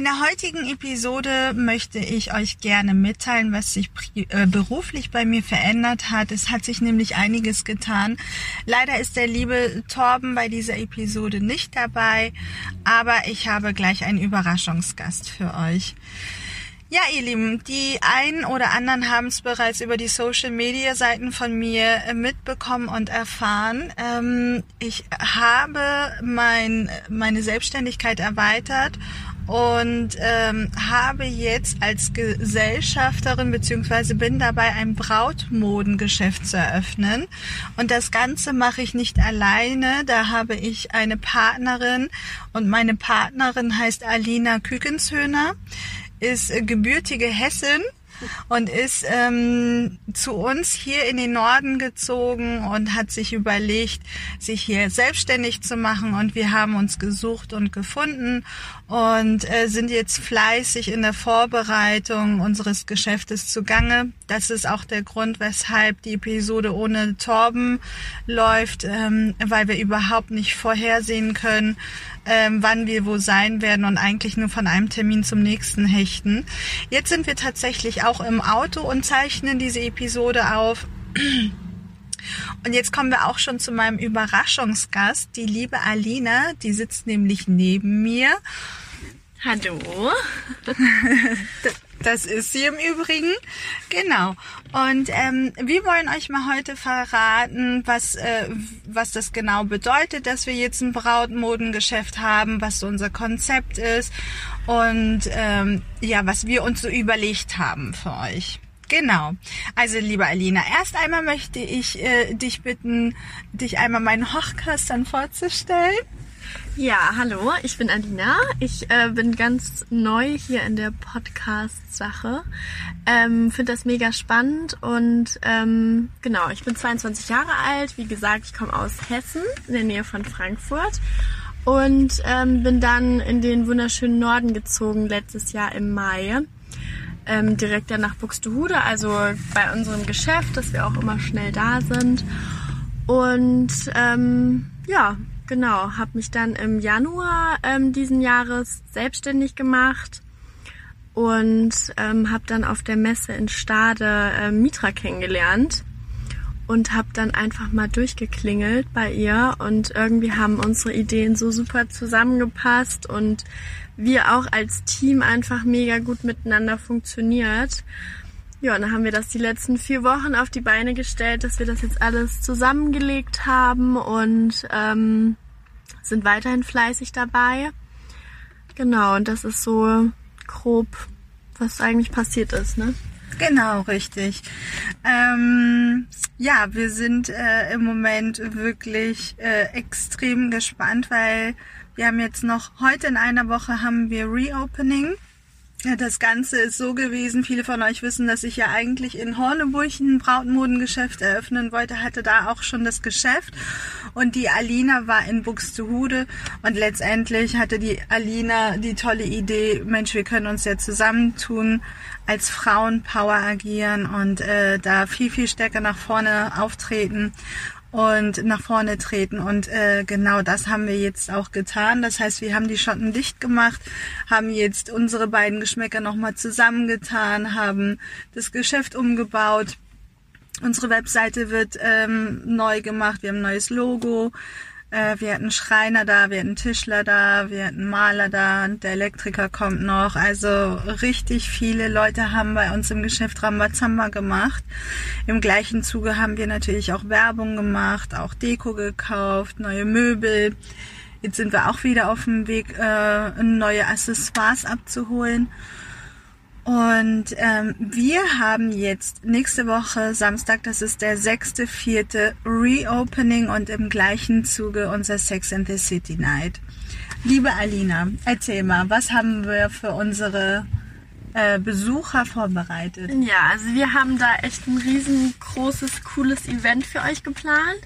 In der heutigen Episode möchte ich euch gerne mitteilen, was sich äh, beruflich bei mir verändert hat. Es hat sich nämlich einiges getan. Leider ist der liebe Torben bei dieser Episode nicht dabei, aber ich habe gleich einen Überraschungsgast für euch. Ja, ihr Lieben, die einen oder anderen haben es bereits über die Social-Media-Seiten von mir äh, mitbekommen und erfahren. Ähm, ich habe mein, meine Selbstständigkeit erweitert und ähm, habe jetzt als Gesellschafterin beziehungsweise bin dabei ein Brautmodengeschäft zu eröffnen. Und das Ganze mache ich nicht alleine. Da habe ich eine Partnerin. Und meine Partnerin heißt Alina Kükenshöhner ist gebürtige Hessin und ist ähm, zu uns hier in den Norden gezogen und hat sich überlegt, sich hier selbstständig zu machen. Und wir haben uns gesucht und gefunden und äh, sind jetzt fleißig in der Vorbereitung unseres Geschäftes zugange. Das ist auch der Grund, weshalb die Episode ohne Torben läuft, ähm, weil wir überhaupt nicht vorhersehen können, ähm, wann wir wo sein werden und eigentlich nur von einem Termin zum nächsten hechten. Jetzt sind wir tatsächlich auch im Auto und zeichnen diese Episode auf. Und jetzt kommen wir auch schon zu meinem Überraschungsgast, die liebe Alina, die sitzt nämlich neben mir. Hallo. Das ist sie im Übrigen. Genau. Und ähm, wir wollen euch mal heute verraten, was, äh, was das genau bedeutet, dass wir jetzt ein Brautmodengeschäft haben, was so unser Konzept ist und ähm, ja, was wir uns so überlegt haben für euch. Genau. Also, liebe Alina, erst einmal möchte ich äh, dich bitten, dich einmal meinen Hochkastern vorzustellen. Ja, hallo, ich bin Alina. Ich äh, bin ganz neu hier in der Podcast-Sache. Ähm, Finde das mega spannend und ähm, genau, ich bin 22 Jahre alt. Wie gesagt, ich komme aus Hessen, in der Nähe von Frankfurt und ähm, bin dann in den wunderschönen Norden gezogen letztes Jahr im Mai. Ähm, direkt dann nach Buxtehude, also bei unserem Geschäft, dass wir auch immer schnell da sind. Und ähm, ja, Genau, habe mich dann im Januar ähm, diesen Jahres selbstständig gemacht und ähm, habe dann auf der Messe in Stade äh, Mitra kennengelernt und habe dann einfach mal durchgeklingelt bei ihr und irgendwie haben unsere Ideen so super zusammengepasst und wir auch als Team einfach mega gut miteinander funktioniert. Ja, und dann haben wir das die letzten vier Wochen auf die Beine gestellt, dass wir das jetzt alles zusammengelegt haben und ähm, sind weiterhin fleißig dabei. Genau, und das ist so grob, was eigentlich passiert ist, ne? Genau, richtig. Ähm, ja, wir sind äh, im Moment wirklich äh, extrem gespannt, weil wir haben jetzt noch heute in einer Woche haben wir Reopening. Ja, das Ganze ist so gewesen, viele von euch wissen, dass ich ja eigentlich in Horneburg ein Brautmodengeschäft eröffnen wollte, hatte da auch schon das Geschäft. Und die Alina war in Buxtehude. Und letztendlich hatte die Alina die tolle Idee, Mensch, wir können uns ja zusammentun, als Frauenpower agieren und äh, da viel, viel stärker nach vorne auftreten und nach vorne treten. Und äh, genau das haben wir jetzt auch getan. Das heißt, wir haben die Schotten dicht gemacht, haben jetzt unsere beiden Geschmäcker nochmal zusammengetan, haben das Geschäft umgebaut. Unsere Webseite wird ähm, neu gemacht, wir haben ein neues Logo, wir hatten Schreiner da, wir hatten Tischler da, wir hatten Maler da und der Elektriker kommt noch. Also richtig viele Leute haben bei uns im Geschäft Rambazamba gemacht. Im gleichen Zuge haben wir natürlich auch Werbung gemacht, auch Deko gekauft, neue Möbel. Jetzt sind wir auch wieder auf dem Weg, äh, neue Accessoires abzuholen. Und ähm, wir haben jetzt nächste Woche Samstag, das ist der sechste, vierte Reopening und im gleichen Zuge unser Sex in the City Night. Liebe Alina, erzähl mal, was haben wir für unsere äh, Besucher vorbereitet? Ja, also wir haben da echt ein riesengroßes, cooles Event für euch geplant.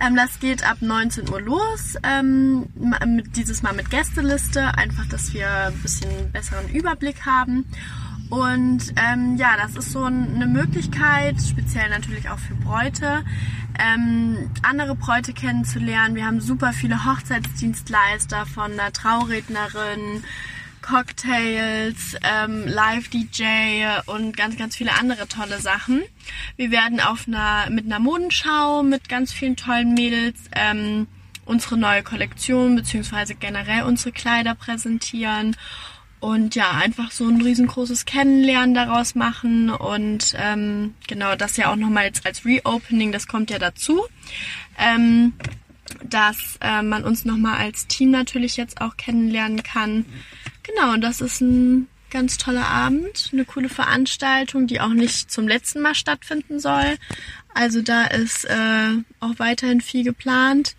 Ähm, das geht ab 19 Uhr los, ähm, mit, dieses Mal mit Gästeliste, einfach, dass wir ein bisschen besseren Überblick haben. Und ähm, ja, das ist so eine Möglichkeit, speziell natürlich auch für Bräute, ähm, andere Bräute kennenzulernen. Wir haben super viele Hochzeitsdienstleister von einer Traurednerin Cocktails, ähm, Live-DJ und ganz, ganz viele andere tolle Sachen. Wir werden auf einer, mit einer Modenschau mit ganz vielen tollen Mädels ähm, unsere neue Kollektion beziehungsweise generell unsere Kleider präsentieren und ja, einfach so ein riesengroßes Kennenlernen daraus machen und ähm, genau das ja auch nochmal jetzt als Reopening, das kommt ja dazu, ähm, dass äh, man uns nochmal als Team natürlich jetzt auch kennenlernen kann. Genau, und das ist ein ganz toller Abend, eine coole Veranstaltung, die auch nicht zum letzten Mal stattfinden soll. Also da ist äh, auch weiterhin viel geplant.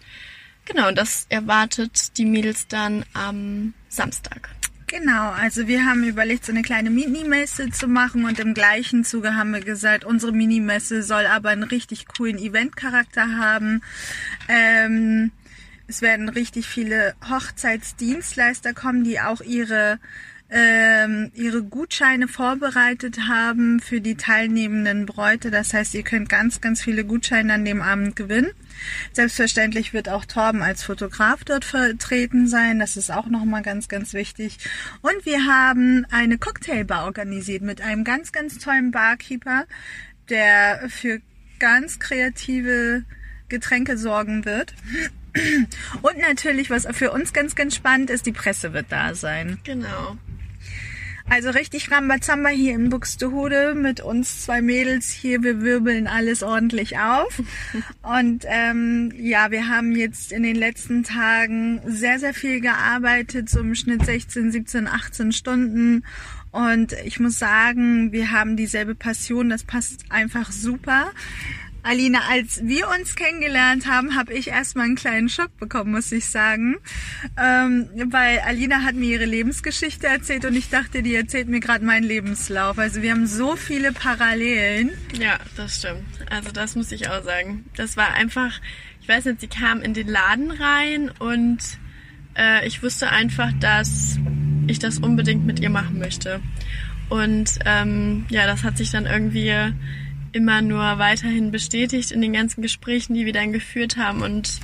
Genau, das erwartet die Mädels dann am Samstag. Genau, also wir haben überlegt, so eine kleine Minimesse zu machen und im gleichen Zuge haben wir gesagt, unsere Minimesse soll aber einen richtig coolen Eventcharakter haben. Ähm, es werden richtig viele Hochzeitsdienstleister kommen, die auch ihre ähm, ihre Gutscheine vorbereitet haben für die teilnehmenden Bräute. Das heißt, ihr könnt ganz, ganz viele Gutscheine an dem Abend gewinnen. Selbstverständlich wird auch Torben als Fotograf dort vertreten sein. Das ist auch nochmal ganz, ganz wichtig. Und wir haben eine Cocktailbar organisiert mit einem ganz, ganz tollen Barkeeper, der für ganz kreative Getränke sorgen wird. Und natürlich, was für uns ganz, ganz spannend ist, die Presse wird da sein. Genau. Also richtig Rambazamba hier in Buxtehude mit uns zwei Mädels hier. Wir wirbeln alles ordentlich auf. Und ähm, ja, wir haben jetzt in den letzten Tagen sehr, sehr viel gearbeitet, so im Schnitt 16, 17, 18 Stunden. Und ich muss sagen, wir haben dieselbe Passion. Das passt einfach super. Alina, als wir uns kennengelernt haben, habe ich erstmal einen kleinen Schock bekommen, muss ich sagen. Ähm, weil Alina hat mir ihre Lebensgeschichte erzählt und ich dachte, die erzählt mir gerade meinen Lebenslauf. Also wir haben so viele Parallelen. Ja, das stimmt. Also das muss ich auch sagen. Das war einfach, ich weiß nicht, sie kam in den Laden rein und äh, ich wusste einfach, dass ich das unbedingt mit ihr machen möchte. Und ähm, ja, das hat sich dann irgendwie immer nur weiterhin bestätigt in den ganzen Gesprächen, die wir dann geführt haben. Und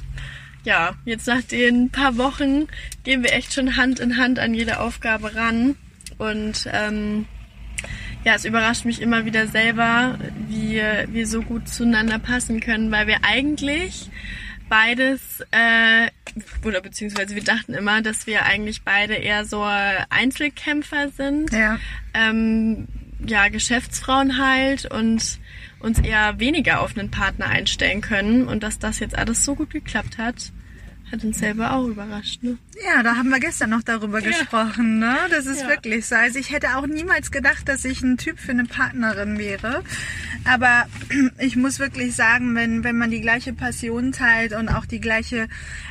ja, jetzt nach den paar Wochen gehen wir echt schon Hand in Hand an jede Aufgabe ran. Und ähm, ja, es überrascht mich immer wieder selber, wie wir so gut zueinander passen können, weil wir eigentlich beides, äh, oder beziehungsweise wir dachten immer, dass wir eigentlich beide eher so Einzelkämpfer sind. Ja. Ähm, ja, Geschäftsfrauen halt und uns eher weniger auf einen Partner einstellen können und dass das jetzt alles so gut geklappt hat, hat uns selber auch überrascht. Ne? Ja, da haben wir gestern noch darüber ja. gesprochen. Ne? Das ist ja. wirklich so. Also ich hätte auch niemals gedacht, dass ich ein Typ für eine Partnerin wäre. Aber ich muss wirklich sagen, wenn, wenn man die gleiche Passion teilt und auch die gleiche,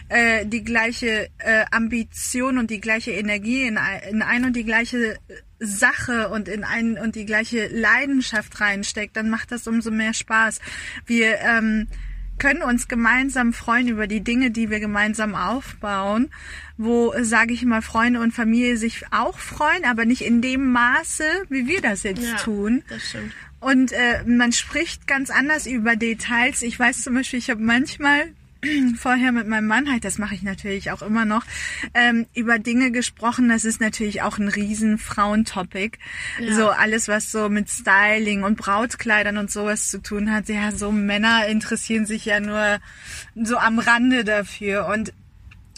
äh, die gleiche äh, Ambition und die gleiche Energie in, in ein und die gleiche Sache und in ein und die gleiche Leidenschaft reinsteckt, dann macht das umso mehr Spaß. Wir ähm, können uns gemeinsam freuen über die Dinge, die wir gemeinsam aufbauen, wo, sage ich mal, Freunde und Familie sich auch freuen, aber nicht in dem Maße, wie wir das jetzt ja, tun. Das stimmt. Und äh, man spricht ganz anders über Details. Ich weiß zum Beispiel, ich habe manchmal vorher mit meinem Mann halt, das mache ich natürlich auch immer noch, ähm, über Dinge gesprochen. Das ist natürlich auch ein riesen Frauentopic. Ja. So alles, was so mit Styling und Brautkleidern und sowas zu tun hat. Ja, so Männer interessieren sich ja nur so am Rande dafür. Und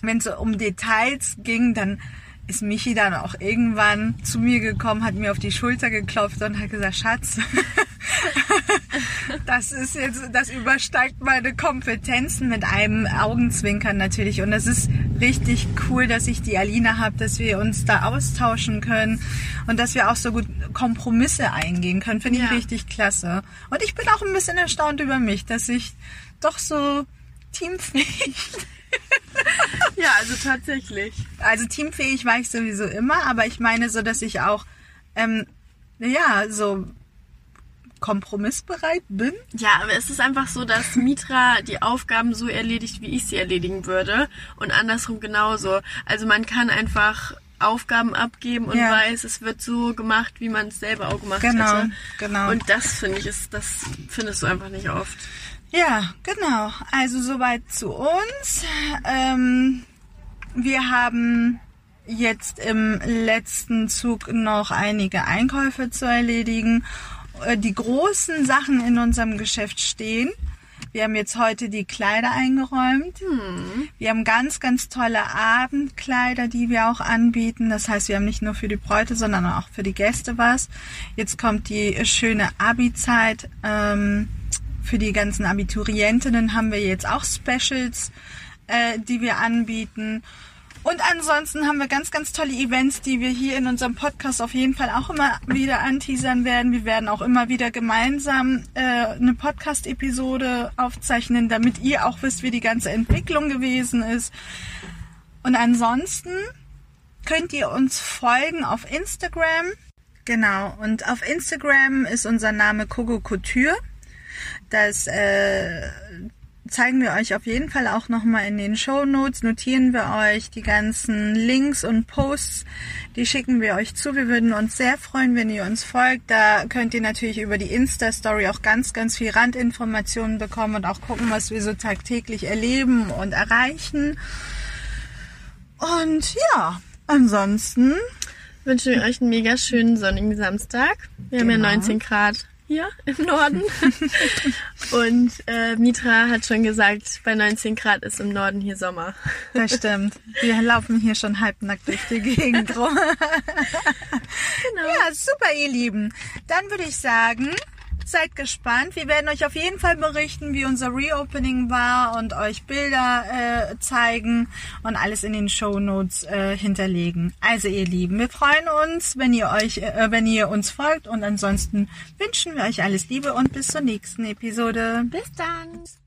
wenn es so um Details ging, dann ist Michi dann auch irgendwann zu mir gekommen, hat mir auf die Schulter geklopft und hat gesagt, Schatz, das ist jetzt, das übersteigt meine Kompetenzen mit einem Augenzwinkern natürlich. Und es ist richtig cool, dass ich die Alina habe, dass wir uns da austauschen können und dass wir auch so gut Kompromisse eingehen können. Finde ich ja. richtig klasse. Und ich bin auch ein bisschen erstaunt über mich, dass ich doch so teamfähig ja, also tatsächlich. Also teamfähig war ich sowieso immer, aber ich meine so, dass ich auch, ähm, ja, so kompromissbereit bin. Ja, aber es ist einfach so, dass Mitra die Aufgaben so erledigt, wie ich sie erledigen würde und andersrum genauso. Also man kann einfach Aufgaben abgeben und ja. weiß, es wird so gemacht, wie man es selber auch gemacht genau, hätte. Genau. Und das finde ich ist, das findest du einfach nicht oft. Ja, genau. Also soweit zu uns. Ähm, wir haben jetzt im letzten Zug noch einige Einkäufe zu erledigen. Äh, die großen Sachen in unserem Geschäft stehen. Wir haben jetzt heute die Kleider eingeräumt. Hm. Wir haben ganz, ganz tolle Abendkleider, die wir auch anbieten. Das heißt, wir haben nicht nur für die Bräute, sondern auch für die Gäste was. Jetzt kommt die schöne Abi-Zeit. Ähm, für die ganzen Abiturientinnen haben wir jetzt auch Specials, äh, die wir anbieten. Und ansonsten haben wir ganz, ganz tolle Events, die wir hier in unserem Podcast auf jeden Fall auch immer wieder anteasern werden. Wir werden auch immer wieder gemeinsam äh, eine Podcast-Episode aufzeichnen, damit ihr auch wisst, wie die ganze Entwicklung gewesen ist. Und ansonsten könnt ihr uns folgen auf Instagram. Genau, und auf Instagram ist unser Name Coco Couture. Das äh, zeigen wir euch auf jeden Fall auch nochmal in den Show Notes. Notieren wir euch die ganzen Links und Posts. Die schicken wir euch zu. Wir würden uns sehr freuen, wenn ihr uns folgt. Da könnt ihr natürlich über die Insta-Story auch ganz, ganz viel Randinformationen bekommen und auch gucken, was wir so tagtäglich erleben und erreichen. Und ja, ansonsten Wünschen wir euch einen mega schönen sonnigen Samstag. Wir haben ja Genau. 19 Grad hier im Norden. Und äh, Mitra hat schon gesagt, bei 19 Grad ist im Norden hier Sommer. Das stimmt. Wir laufen hier schon halbnackt durch die Gegend rum. Genau. Ja, super, ihr Lieben. Dann würde ich sagen, seid gespannt. Wir werden euch auf jeden Fall berichten, wie unser Reopening war und euch Bilder äh, zeigen und alles in den Show Notes äh, hinterlegen. Also, ihr Lieben, wir freuen uns, wenn ihr euch, äh, wenn ihr uns folgt und ansonsten wünschen wir euch alles Liebe und bis zur nächsten Episode. Bis dann.